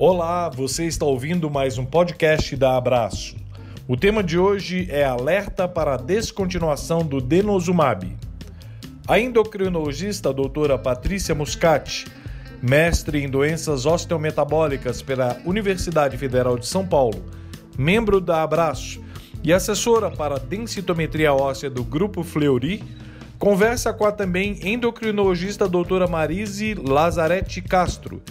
Olá, você está ouvindo mais um podcast da Abraço. O tema de hoje é alerta para a descontinuação do denosumab. A endocrinologista doutora Patrícia Muscati, mestre em doenças osteometabólicas pela Universidade Federal de São Paulo, membro da Abraço e assessora para densitometria óssea do Grupo Fleury, conversa com a também endocrinologista doutora Marise Lazarete Castro,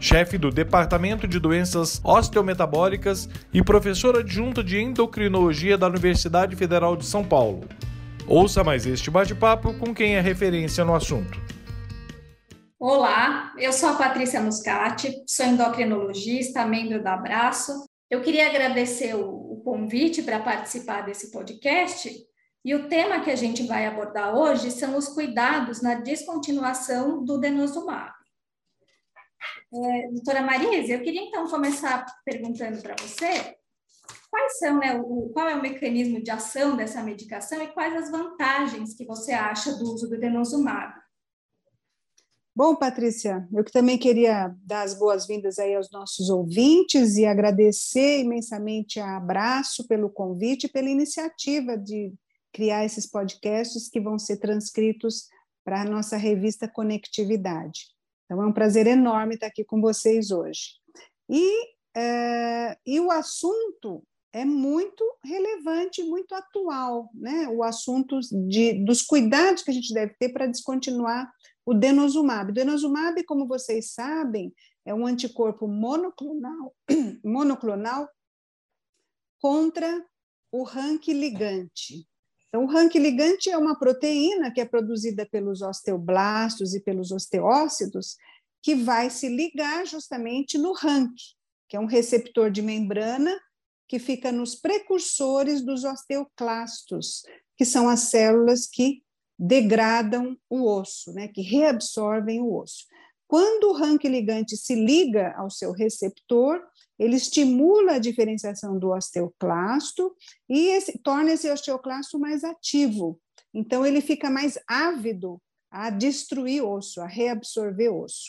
chefe do Departamento de Doenças Osteometabólicas e professora adjunta de endocrinologia da Universidade Federal de São Paulo. Ouça mais este bate-papo com quem é referência no assunto. Olá, eu sou a Patrícia Muscati, sou endocrinologista, membro da Abraço. Eu queria agradecer o convite para participar desse podcast e o tema que a gente vai abordar hoje são os cuidados na descontinuação do denosumab. É, doutora Marisa, eu queria então começar perguntando para você quais são, né, o, qual é o mecanismo de ação dessa medicação e quais as vantagens que você acha do uso do denosumab. Bom, Patrícia, eu que também queria dar as boas-vindas aí aos nossos ouvintes e agradecer imensamente a Abraço pelo convite e pela iniciativa de criar esses podcasts que vão ser transcritos para a nossa revista Conectividade. Então, é um prazer enorme estar aqui com vocês hoje. E, é, e o assunto é muito relevante, muito atual, né? O assunto de, dos cuidados que a gente deve ter para descontinuar o denosumab. O denosumab, como vocês sabem, é um anticorpo monoclonal, monoclonal contra o rank ligante. Então, o rank ligante é uma proteína que é produzida pelos osteoblastos e pelos osteócitos, que vai se ligar justamente no rank, que é um receptor de membrana que fica nos precursores dos osteoclastos, que são as células que degradam o osso, né, que reabsorvem o osso. Quando o rank ligante se liga ao seu receptor, ele estimula a diferenciação do osteoclasto e esse, torna esse osteoclasto mais ativo. Então, ele fica mais ávido a destruir osso, a reabsorver osso.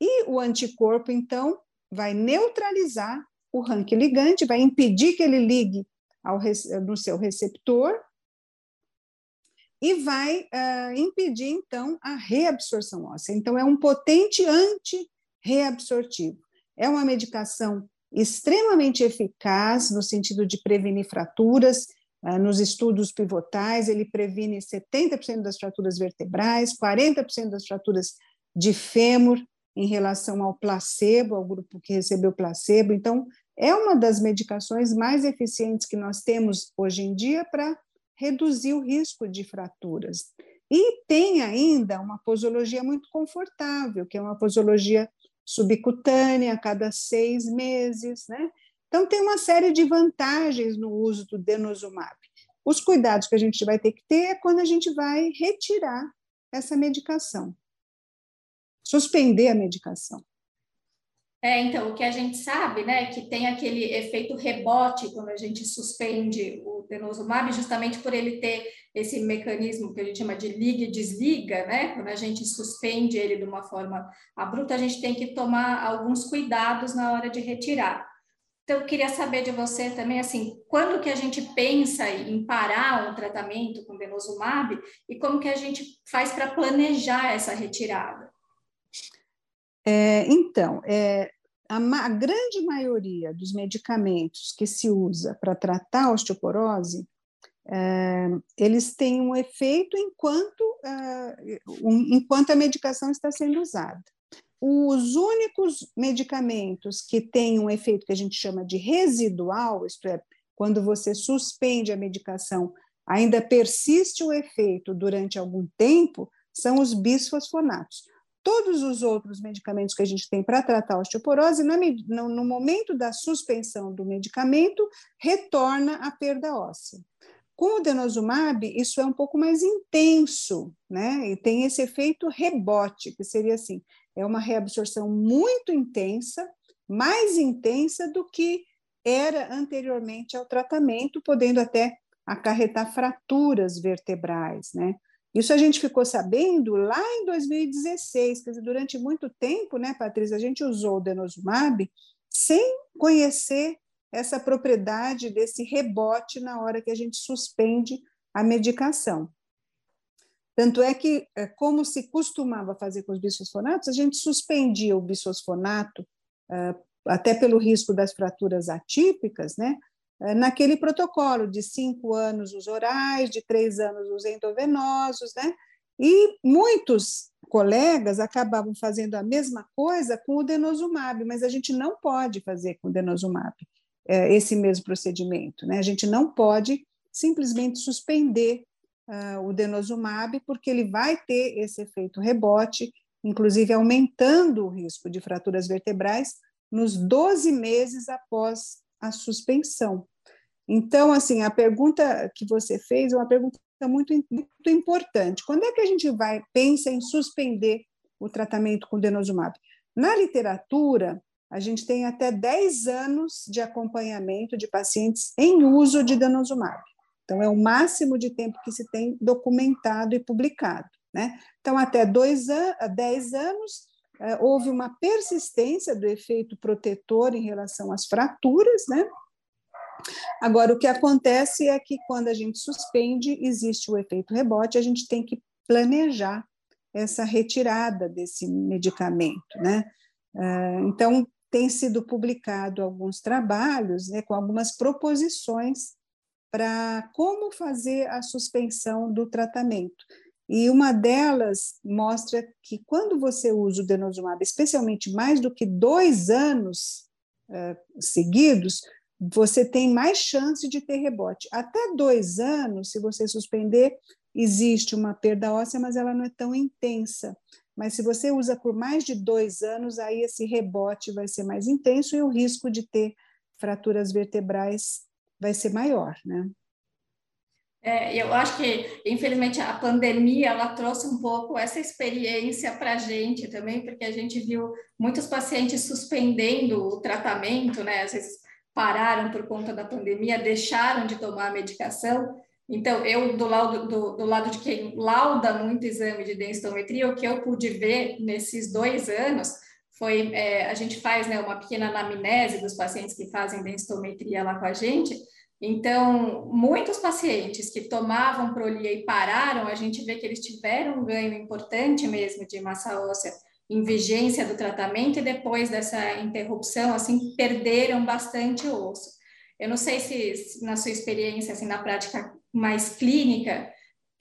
E o anticorpo, então, vai neutralizar o rank ligante, vai impedir que ele ligue ao, no seu receptor e vai uh, impedir, então, a reabsorção óssea. Então, é um potente anti-reabsortivo. É uma medicação extremamente eficaz no sentido de prevenir fraturas. Ah, nos estudos pivotais, ele previne 70% das fraturas vertebrais, 40% das fraturas de fêmur em relação ao placebo, ao grupo que recebeu placebo. Então, é uma das medicações mais eficientes que nós temos hoje em dia para reduzir o risco de fraturas. E tem ainda uma posologia muito confortável, que é uma posologia subcutânea a cada seis meses, né? Então, tem uma série de vantagens no uso do denosumab. Os cuidados que a gente vai ter que ter é quando a gente vai retirar essa medicação, suspender a medicação. É, então, o que a gente sabe, né, que tem aquele efeito rebote quando a gente suspende o denosumab, justamente por ele ter esse mecanismo que a gente chama de liga e desliga, né? Quando a gente suspende ele de uma forma abrupta, a gente tem que tomar alguns cuidados na hora de retirar. Então, eu queria saber de você também, assim, quando que a gente pensa em parar um tratamento com denosumab e como que a gente faz para planejar essa retirada? É, então, é, a, a, grande maioria dos medicamentos que se usa para tratar a osteoporose, é, eles têm um efeito enquanto, é, um, enquanto a medicação está sendo usada. Os únicos medicamentos que têm um efeito que a gente chama de residual, isto é, quando você suspende a medicação, ainda persiste o efeito durante algum tempo, são os bisfosfonatos todos os outros medicamentos que a gente tem para tratar a osteoporose, no, momento da suspensão do medicamento, retorna a perda óssea. Com o denosumab, isso é um pouco mais intenso, né? E tem esse efeito rebote, que seria assim: é uma reabsorção muito intensa, mais intensa do que era anteriormente ao tratamento, podendo até acarretar fraturas vertebrais, né? Isso a gente ficou sabendo lá em 2016, quer dizer, durante muito tempo, né, Patrícia, a gente usou o denosumab sem conhecer essa propriedade desse rebote na hora que a gente suspende a medicação. Tanto é que, é, como se costumava fazer com os bisfosfonatos, a gente suspendia o bisfosfonato, é, até pelo risco das fraturas atípicas, né? É, naquele protocolo de cinco anos os orais, de três anos os endovenosos, né? E muitos colegas acabavam fazendo a mesma coisa com o denosumab, mas a gente não pode fazer com o denosumab esse mesmo procedimento, né? A gente não pode simplesmente suspender uh, o denosumab, porque ele vai ter esse efeito rebote, inclusive aumentando o risco de fraturas vertebrais nos 12 meses após a suspensão. Então, assim, a pergunta que você fez é uma pergunta muito, muito importante. Quando é que a gente vai pensa em suspender o tratamento com denosumab? Na literatura, a gente tem até 10 anos de acompanhamento de pacientes em uso de denosumab. Então, é o máximo de tempo que se tem documentado e publicado. Né? Então, até dois an 10 anos, houve uma persistência do efeito protetor em relação às fraturas, né? Agora, o que acontece é que quando a gente suspende, existe o efeito rebote, a gente tem que planejar essa retirada desse medicamento, né? É, então, tem sido publicado alguns trabalhos né, com algumas proposições para como fazer a suspensão do tratamento. E uma delas mostra que quando você usa o denosumab, especialmente mais do que dois anos uh, seguidos, você tem mais chance de ter rebote. Até dois anos, se você suspender, existe uma perda óssea, mas ela não é tão intensa. Mas se você usa por mais de dois anos, aí esse rebote vai ser mais intenso e o risco de ter fraturas vertebrais vai ser maior, né? É, eu acho que, infelizmente, a pandemia ela trouxe um pouco essa experiência para a gente também, porque a gente viu muitos pacientes suspendendo o tratamento, né? Às vezes pararam por conta da pandemia, deixaram de tomar a medicação. Então, eu, do lado, do, do lado de quem lauda muito exame de densitometria, o que eu pude ver nesses dois anos foi, é, a gente faz né, uma pequena anamnese dos pacientes que fazem densitometria lá com a gente, então, muitos pacientes que tomavam Prolia e pararam, a gente vê que eles tiveram um ganho importante mesmo de massa óssea em vigência do tratamento e depois dessa interrupção, assim, perderam bastante osso. Eu não sei se, na sua experiência, assim, na prática mais clínica,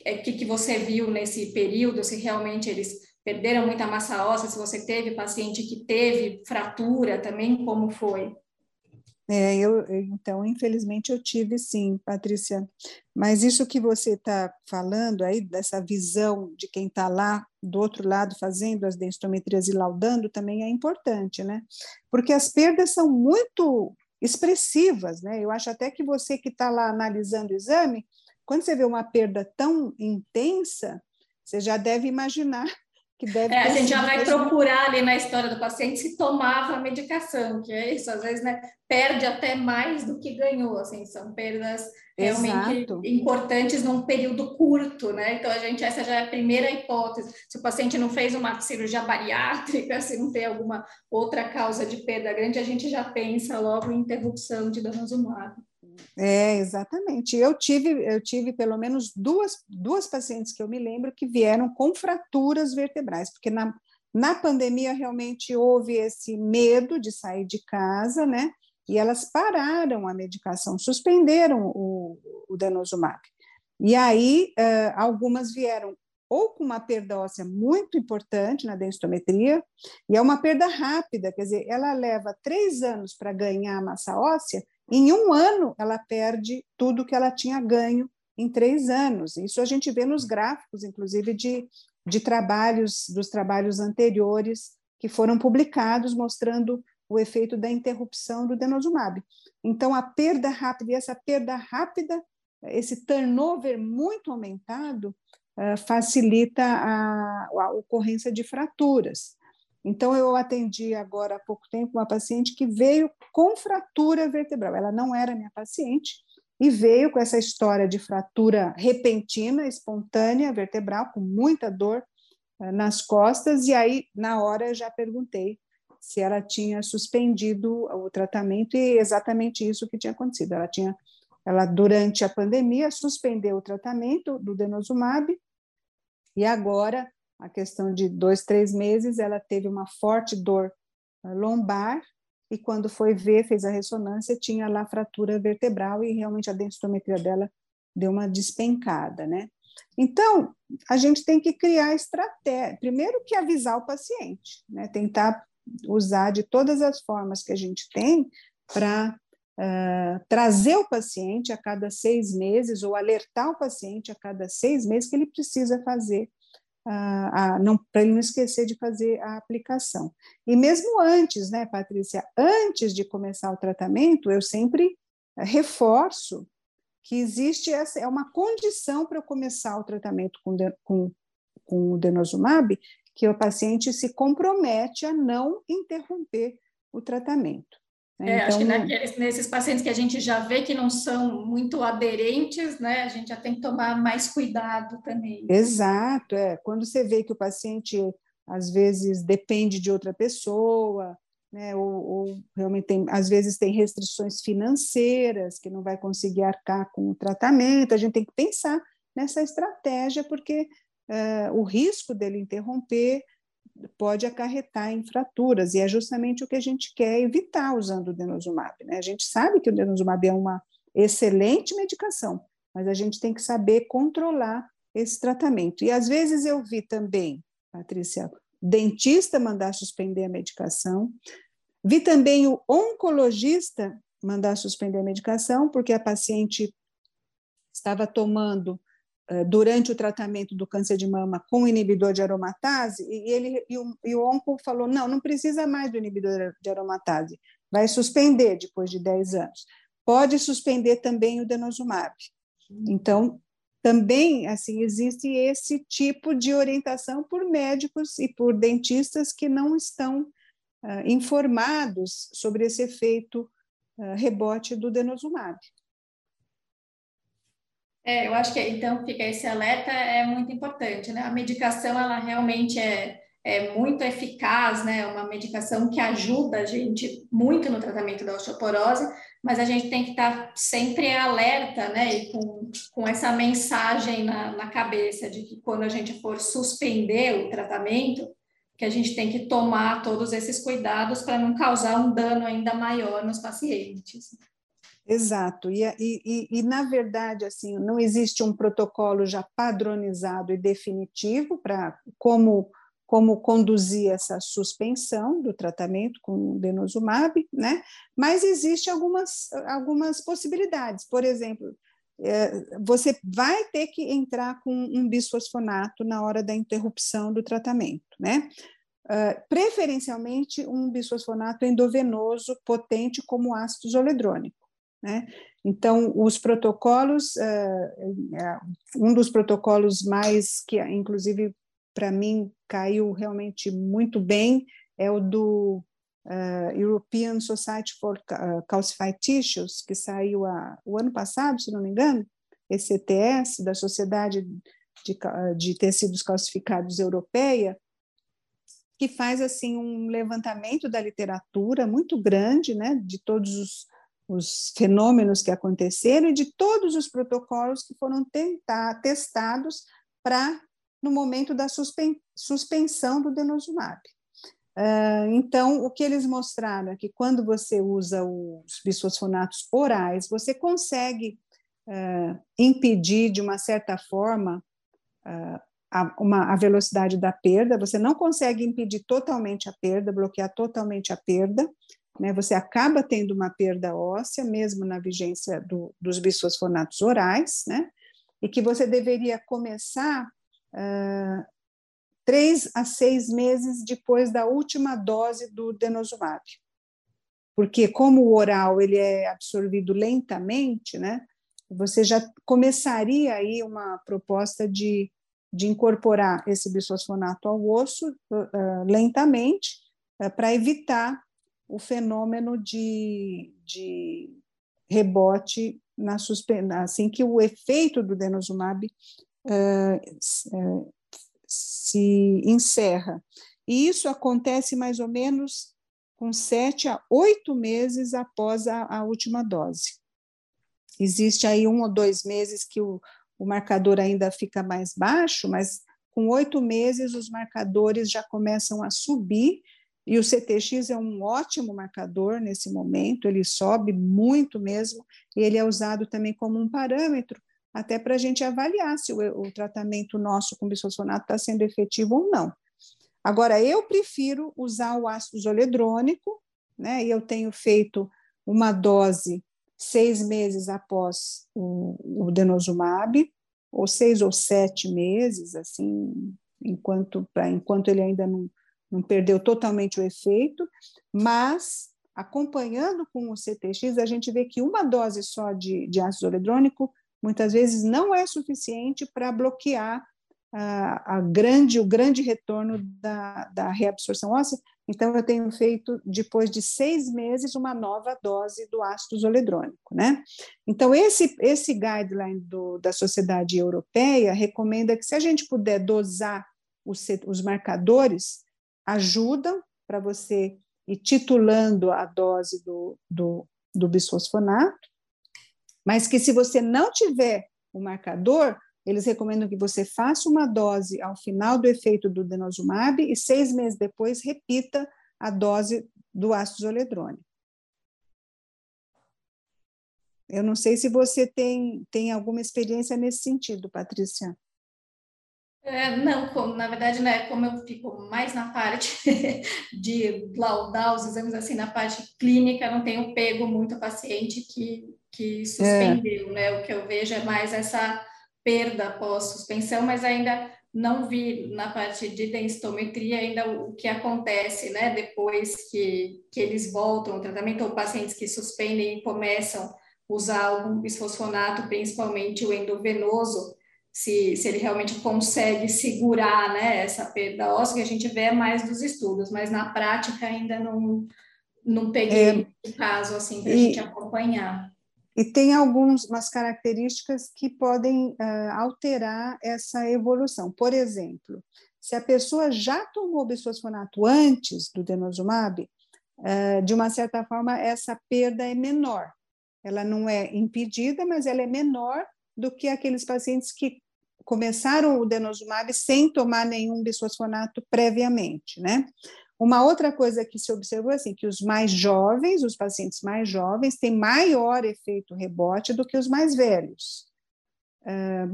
o é, que, que você viu nesse período, se realmente eles perderam muita massa óssea, se você teve paciente que teve fratura também, como foi? É, eu, então, infelizmente, eu tive sim, Patrícia. Mas isso que você está falando aí, dessa visão de quem está lá do outro lado fazendo as densitometrias e laudando, também é importante, né? Porque as perdas são muito expressivas, né? Eu acho até que você que está lá analisando o exame, quando você vê uma perda tão intensa, você já deve imaginar que deve. É, a gente já vai procurar ali na história do paciente se tomava a medicação, que é isso, às vezes, né, perde até mais do que ganhou, assim, são perdas realmente Exato. importantes num período curto, né? Então a gente essa já é a primeira hipótese. Se o paciente não fez uma cirurgia bariátrica, se não tem alguma outra causa de perda grande, a gente já pensa logo em interrupção de danosumab. É, exatamente. Eu tive, eu tive pelo menos duas, duas pacientes que eu me lembro que vieram com fraturas vertebrais, porque na, na pandemia realmente houve esse medo de sair de casa, né? E elas pararam a medicação, suspenderam o, o denosumab. E aí, uh, algumas vieram ou com uma perda óssea muito importante na densitometria, e é uma perda rápida, quer dizer, ela leva três anos para ganhar massa óssea, em um ano, ela perde tudo que ela tinha ganho em três anos. Isso a gente vê nos gráficos, inclusive, de, de trabalhos, dos trabalhos anteriores que foram publicados, mostrando o efeito da interrupção do denosumab. Então, a perda rápida, e essa perda rápida, esse turnover muito aumentado, uh, facilita a, a ocorrência de fraturas. Então, eu atendi agora há pouco tempo uma paciente que veio com fratura vertebral. Ela não era minha paciente e veio com essa história de fratura repentina, espontânea, vertebral, com muita dor eh, nas costas. E aí, na hora, eu já perguntei se ela tinha suspendido o tratamento e exatamente isso que tinha acontecido. Ela tinha, ela durante a pandemia suspendeu o tratamento do denosumab e agora, a questão de dois, três meses, ela teve uma forte dor eh, lombar e quando foi ver, fez a ressonância, tinha lá fratura vertebral e realmente a densitometria dela deu uma despencada, né? Então, a gente tem que criar estratégia. Primeiro que avisar o paciente, né? Tentar usar de todas as formas que a gente tem para uh, trazer o paciente a cada seis meses ou alertar o paciente a cada seis meses que ele precisa fazer para ele não esquecer de fazer a aplicação. E mesmo antes, né, Patrícia, antes de começar o tratamento, eu sempre reforço que existe essa é uma condição para eu começar o tratamento com, com, com o denosumab, que o paciente se compromete a não interromper o tratamento. É, então, acho que naqueles, nesses pacientes que a gente já vê que não são muito aderentes, né, a gente já tem que tomar mais cuidado também. Exato, é. Quando você vê que o paciente às vezes depende de outra pessoa, né, ou, ou realmente tem, às vezes tem restrições financeiras que não vai conseguir arcar com o tratamento, a gente tem que pensar nessa estratégia, porque uh, o risco dele interromper pode acarretar em fraturas, e é justamente o que a gente quer evitar usando o denosumab. Né? A gente sabe que o denosumab é uma excelente medicação, mas a gente tem que saber controlar esse tratamento. E às vezes eu vi também, Patrícia, dentista mandar suspender a medicação, vi também o oncologista mandar suspender a medicação, porque a paciente estava tomando durante o tratamento do câncer de mama com inibidor de aromatase, e ele e o, e o onco falou: não, não precisa mais do inibidor de aromatase, vai suspender depois de 10 anos. Pode suspender também o denosumab. Então, também assim existe esse tipo de orientação por médicos e por dentistas que não estão uh, informados sobre esse efeito uh, rebote do denosumab. É, eu acho que então fica esse alerta é muito importante, né? A medicação ela realmente é, é muito eficaz, né? Uma medicação que ajuda a gente muito no tratamento da osteoporose, mas a gente tem que estar sempre alerta, né? E com, com essa mensagem na, na cabeça de que quando a gente for suspender o tratamento, que a gente tem que tomar todos esses cuidados para não causar um dano ainda maior nos pacientes. Exato, e, e, e, na verdade, assim, não existe um protocolo já padronizado e definitivo para como, como conduzir essa suspensão do tratamento com o denosumab, né? mas existe algumas, algumas possibilidades. Por exemplo, é, você vai ter que entrar com um bisfosfonato na hora da interrupção do tratamento, né? Uh, preferencialmente um bisfosfonato endovenoso potente como ácido zoledrônico. Né? Então, os protocolos, uh, um dos protocolos mais que, inclusive, para mim caiu realmente muito bem é o do uh, European Society for Calcified Tissues, que saiu a, o ano passado, se não me engano, ETS, da Sociedade de, de Tecidos Calcificados Europeia, que faz assim um levantamento da literatura muito grande, né, de todos os os fenômenos que aconteceram e de todos os protocolos que foram tentar, testados para no momento da suspen, suspensão do denosumab. Uh, então, o que eles mostraram é que quando você usa os bisfosfonatos orais, você consegue uh, impedir de uma certa forma uh, a, uma, a velocidade da perda, você não consegue impedir totalmente a perda, bloquear totalmente a perda, né, você acaba tendo uma perda óssea, mesmo na vigência do, dos bisfosfonatos orais, né, e que você deveria começar uh, três a seis meses depois da última dose do denosumab. Porque como o oral ele é absorvido lentamente, né, você já começaria aí uma proposta de, de incorporar esse bisfosfonato ao osso uh, lentamente, uh, para evitar o fenômeno de, de rebote na assim que o efeito do denosumab uh, se encerra. E isso acontece mais ou menos com sete a oito meses após a, a última dose. Existe aí um ou dois meses que o, o marcador ainda fica mais baixo, mas com oito meses os marcadores já começam a subir e o CTX é um ótimo marcador nesse momento, ele sobe muito mesmo, e ele é usado também como um parâmetro, até para a gente avaliar se o, o, tratamento nosso com bisfosfonato está sendo efetivo ou não. Agora, eu prefiro usar o ácido zoledrônico, né? E eu tenho feito uma dose seis meses após o, o denosumab, ou seis ou sete meses, assim, enquanto, pra, enquanto ele ainda não, não perdeu totalmente o efeito, mas acompanhando com o CTX, a gente vê que uma dose só de, de ácido zoledrônico muitas vezes não é suficiente para bloquear a, a grande, o grande retorno da, da reabsorção óssea. Então, eu tenho feito, depois de seis meses, uma nova dose do ácido zoledrônico, né? Então, esse, esse guideline do, da Sociedade Europeia recomenda que, se a gente puder dosar os, os marcadores, ajudam para você ir titulando a dose do, do, do bisfosfonato, mas que se você não tiver o marcador, eles recomendam que você faça uma dose ao final do efeito do denosumab e seis meses depois repita a dose do ácido zoledrônico. Eu não sei se você tem, tem alguma experiência nesse sentido, Patrícia. É, não, como, na verdade, né, como eu fico mais na parte de laudar os exames, assim, na parte clínica, não tenho pego muito paciente que, que suspendeu, é. né? O que eu vejo é mais essa perda pós-suspensão, mas ainda não vi na parte de densitometria ainda o que acontece, né, depois que, que eles voltam ao tratamento, ou pacientes que suspendem e começam a usar algum bisfosfonato, principalmente o endovenoso, se, se ele realmente consegue segurar, né, essa perda óssea, que a gente vê mais dos estudos, mas na prática ainda não, não peguei é, o caso, assim, para a gente acompanhar. E tem algumas características que podem uh, alterar essa evolução. Por exemplo, se a pessoa já tomou bisfosfonato antes do denosumab, uh, de uma certa forma, essa perda é menor. Ela não é impedida, mas ela é menor do que aqueles pacientes que começaram o denosumab sem tomar nenhum bisfosfonato previamente, né? Uma outra coisa que se observou é assim, que os mais jovens, os pacientes mais jovens, têm maior efeito rebote do que os mais velhos.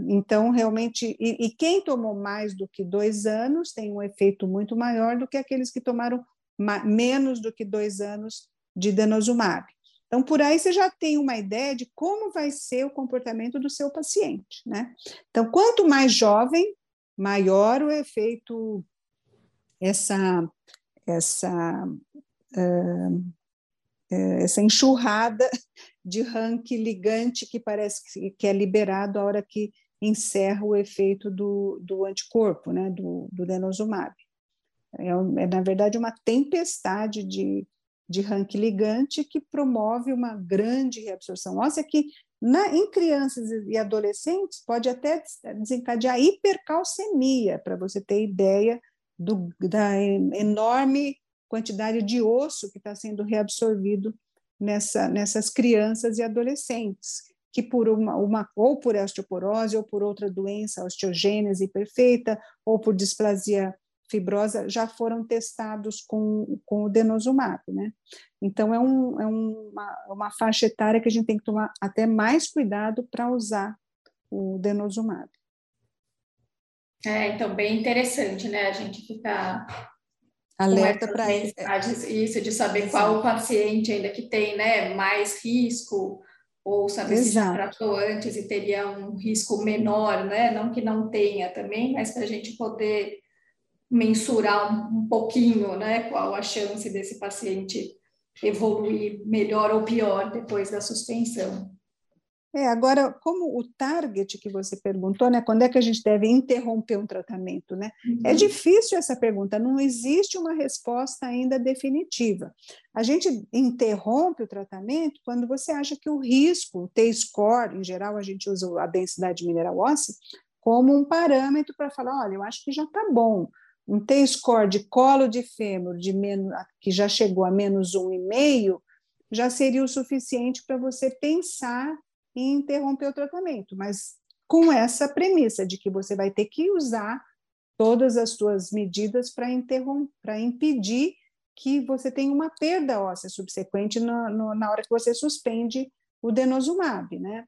Então, realmente, e, quem tomou mais do que dois anos tem um efeito muito maior do que aqueles que tomaram menos do que dois anos de denosumab. Então, por aí você já tem uma ideia de como vai ser o comportamento do seu paciente, né? Então, quanto mais jovem, maior o efeito, essa essa, uh, essa enxurrada de rank ligante que parece que é liberado a hora que encerra o efeito do, do anticorpo, né, do, do denosumab. É, é, na verdade, uma tempestade de, de rank ligante que promove uma grande reabsorção óssea que, na, em crianças e adolescentes, pode até desencadear hipercalcemia, para você ter ideia do, da enorme quantidade de osso que está sendo reabsorvido nessa, nessas crianças e adolescentes, que por uma, uma, ou por osteoporose ou por outra doença, osteogênese perfeita, ou por displasia fibrosa, já foram testados com, com o denosumab, né? Então, é, um, é uma, uma faixa etária que a gente tem que tomar até mais cuidado para usar o denosumab. É, então, bem interessante, né? A gente ficar alerta para isso. Isso, de saber qual o paciente ainda que tem né, mais risco, ou saber Exato. se já tratou antes e teria um risco menor, né? Não que não tenha também, mas para a gente poder mensurar um, pouquinho, né? Qual a chance desse paciente evoluir melhor ou pior depois da suspensão. É, agora, como o target que você perguntou, né? Quando é que a gente deve interromper um tratamento, né? É uhum. É difícil essa pergunta, não existe uma resposta ainda definitiva. A gente interrompe o tratamento quando você acha que o risco, o T-score, em geral a gente usa a densidade mineral óssea, como um parâmetro para falar, olha, eu acho que já está bom, um T-score de colo de fêmur de menos, que já chegou a menos um e meio, já seria o suficiente para você pensar em interromper o tratamento, mas com essa premissa de que você vai ter que usar todas as suas medidas para para impedir que você tenha uma perda óssea subsequente no, na hora que você suspende o denosumab, né?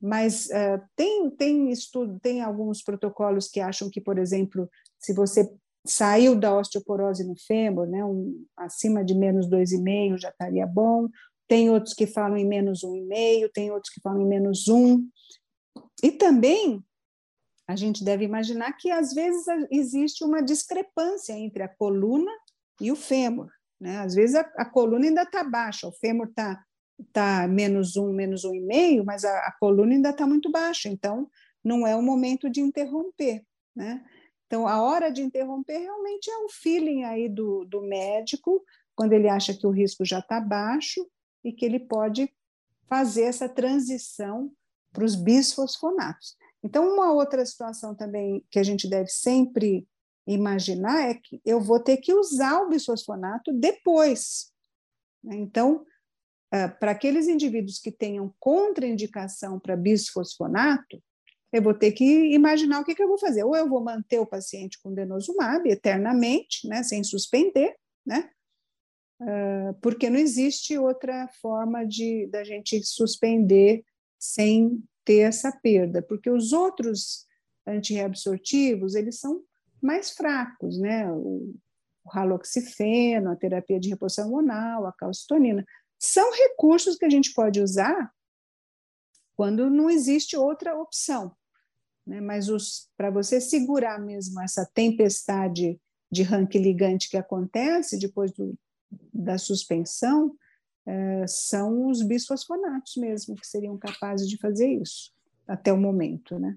Mas uh, tem, tem estudo, tem alguns protocolos que acham que, por exemplo, se você saiu da osteoporose no fêmur, né, um, acima de menos 2,5 já estaria bom, tem outros que falam em menos 1,5, tem outros que falam em menos 1. E também a gente deve imaginar que às vezes existe uma discrepância entre a coluna e o fêmur. Né? Às vezes a, a coluna ainda está baixa, o fêmur está tá menos um, menos um e meio, mas a, a coluna ainda está muito baixa, então não é o momento de interromper. Né? Então, a hora de interromper realmente é um feeling aí do, do médico, quando ele acha que o risco já está baixo e que ele pode fazer essa transição para os bisfosfonatos. Então, uma outra situação também que a gente deve sempre imaginar é que eu vou ter que usar o bisfosfonato depois. Né? Então, ah, para aqueles indivíduos que tenham contraindicação para bisfosfonato, eu vou ter que imaginar o que, que eu vou fazer. Ou eu vou manter o paciente com denosumab eternamente, né, sem suspender, né, uh, porque não existe outra forma de da gente suspender sem ter essa perda, porque os outros antirreabsortivos, eles são mais fracos, né, o, o a terapia de reposição hormonal, a calcitonina, são recursos que a gente pode usar quando não existe outra opção né? mas para você segurar mesmo essa tempestade de rank ligante que acontece depois do, da suspensão, é, são os bisfosfonatos mesmo que seriam capazes de fazer isso até o momento, né?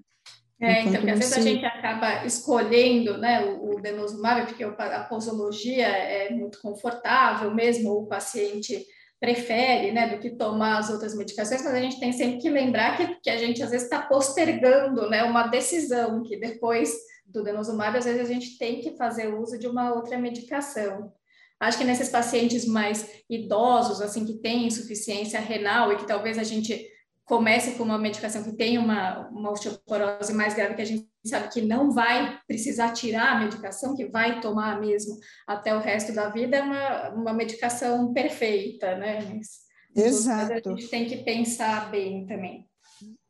É, então, porque às vezes a gente acaba escolhendo né, o, o denosumab, porque a posologia é muito confortável mesmo, o paciente prefere, né, do que tomar as outras medicações, mas a gente tem sempre que lembrar que, que a gente às vezes está postergando, né, uma decisão que depois do denosumab, às vezes a gente tem que fazer uso de uma outra medicação. Acho que nesses pacientes mais idosos, assim, que têm insuficiência renal e que talvez a gente comece com uma medicação que tem uma, uma osteoporose mais grave, que a gente sabe que não vai precisar tirar a medicação, que vai tomar mesmo até o resto da vida, é uma, uma medicação perfeita, né? Mas, Exato. Mas a gente tem que pensar bem também.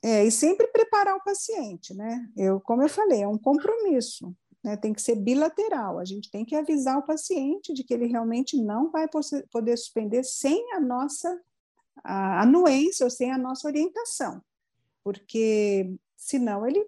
É, e sempre preparar o paciente, né? Eu, como eu falei, é um compromisso, né? Tem que ser bilateral. A gente tem que avisar o paciente de que ele realmente não vai poder suspender sem a nossa a anuência ou sem a nossa orientação, porque senão ele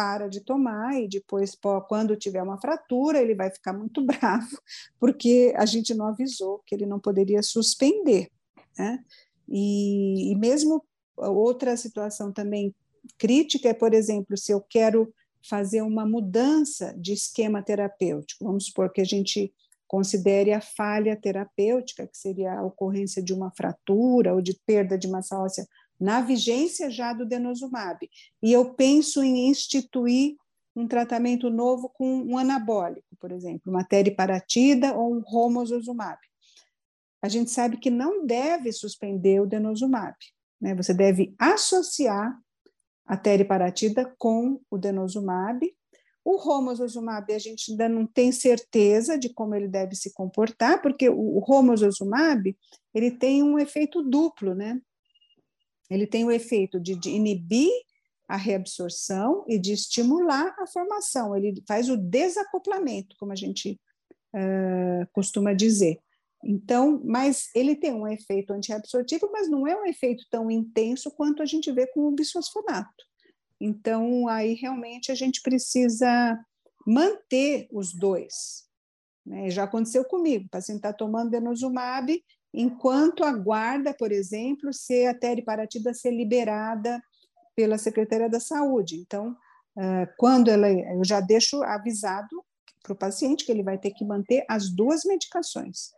para de tomar e depois, quando tiver uma fratura, ele vai ficar muito bravo, porque a gente não avisou que ele não poderia suspender. Né? E, e mesmo outra situação também crítica é, por exemplo, se eu quero fazer uma mudança de esquema terapêutico, vamos supor que a gente considere a falha terapêutica, que seria a ocorrência de uma fratura ou de perda de massa óssea na vigência já do denosumab. E eu penso em instituir um tratamento novo com um anabólico, por exemplo, uma teriparatida ou um romosozumab. A gente sabe que não deve suspender o denosumab, né? Você deve associar a teriparatida com o denosumab o romosozumab, a gente ainda não tem certeza de como ele deve se comportar, porque o romosozumab, ele tem um efeito duplo, né? Ele tem o efeito de, de inibir a reabsorção e de estimular a formação. Ele faz o desacoplamento, como a gente uh, costuma dizer. Então, mas ele tem um efeito antiabsortivo, mas não é um efeito tão intenso quanto a gente vê com o bisfosfonato. Então, aí realmente a gente precisa manter os dois. Né? Já aconteceu comigo, o paciente está tomando denosumab, enquanto aguarda, por exemplo, se a teriparatida ser liberada pela Secretaria da Saúde. Então, quando ela, eu já deixo avisado para o paciente que ele vai ter que manter as duas medicações,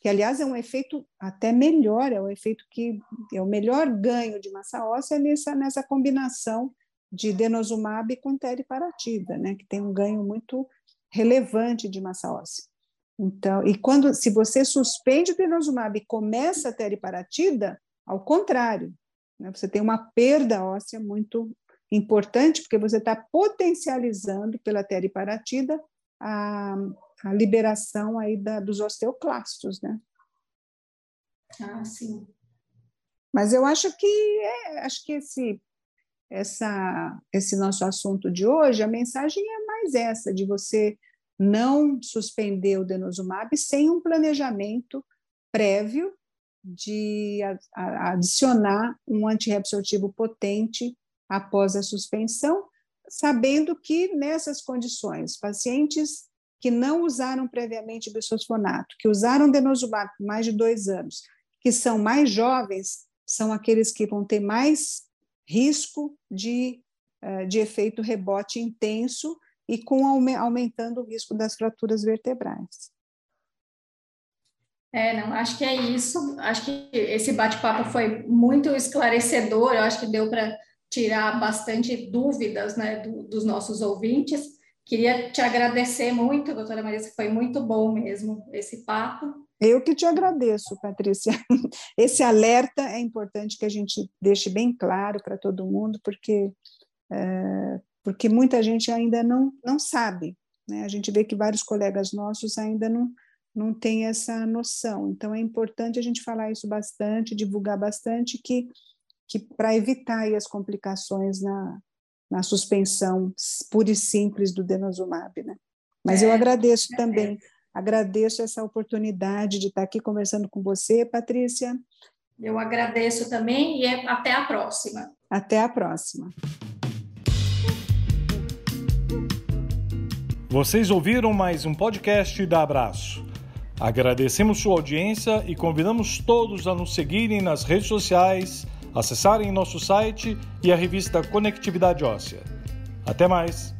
que aliás é um efeito até melhor, é um efeito que é o melhor ganho de massa óssea nessa, nessa combinação de denosumab com teriparatida, né, que tem um ganho muito relevante de massa óssea. Então, e quando, se você suspende o denosumab e começa a teriparatida, ao contrário, né, você tem uma perda óssea muito importante, porque você está potencializando pela teriparatida a, a liberação aí da, dos osteoclastos, né? Ah, sim. Mas eu acho que é, acho que esse essa esse nosso assunto de hoje, a mensagem é mais essa de você não suspender o denosumab sem um planejamento prévio de adicionar um antirreabsortivo potente após a suspensão, sabendo que nessas condições, pacientes que não usaram previamente bisfosfonato, que usaram denosumab por mais de dois anos, que são mais jovens, são aqueles que vão ter mais risco de, eh, de efeito rebote intenso e com aumentando o risco das fraturas vertebrais. É, não, acho que é isso. Acho que esse bate-papo foi muito esclarecedor. Eu acho que deu para tirar bastante dúvidas né, do, dos nossos ouvintes. Queria te agradecer muito, doutora Marisa, foi muito bom mesmo esse papo. Eu que te agradeço, Patrícia. Esse alerta é importante que a gente deixe bem claro para todo mundo, porque, é, porque muita gente ainda não, não sabe. Né? A gente vê que vários colegas nossos ainda não, não têm essa noção. Então, é importante a gente falar isso bastante, divulgar bastante, que, que para evitar as complicações na, na suspensão pura e simples do denosumab. Né? Mas é, eu agradeço também. É Agradeço essa oportunidade de estar aqui conversando com você, Patrícia. Eu agradeço também e é, até a próxima. Até a próxima. Vocês ouviram mais um podcast da Abraço. Agradecemos sua audiência e convidamos todos a nos seguirem nas redes sociais, acessarem nosso site e a revista Conectividade Óssea. Até mais!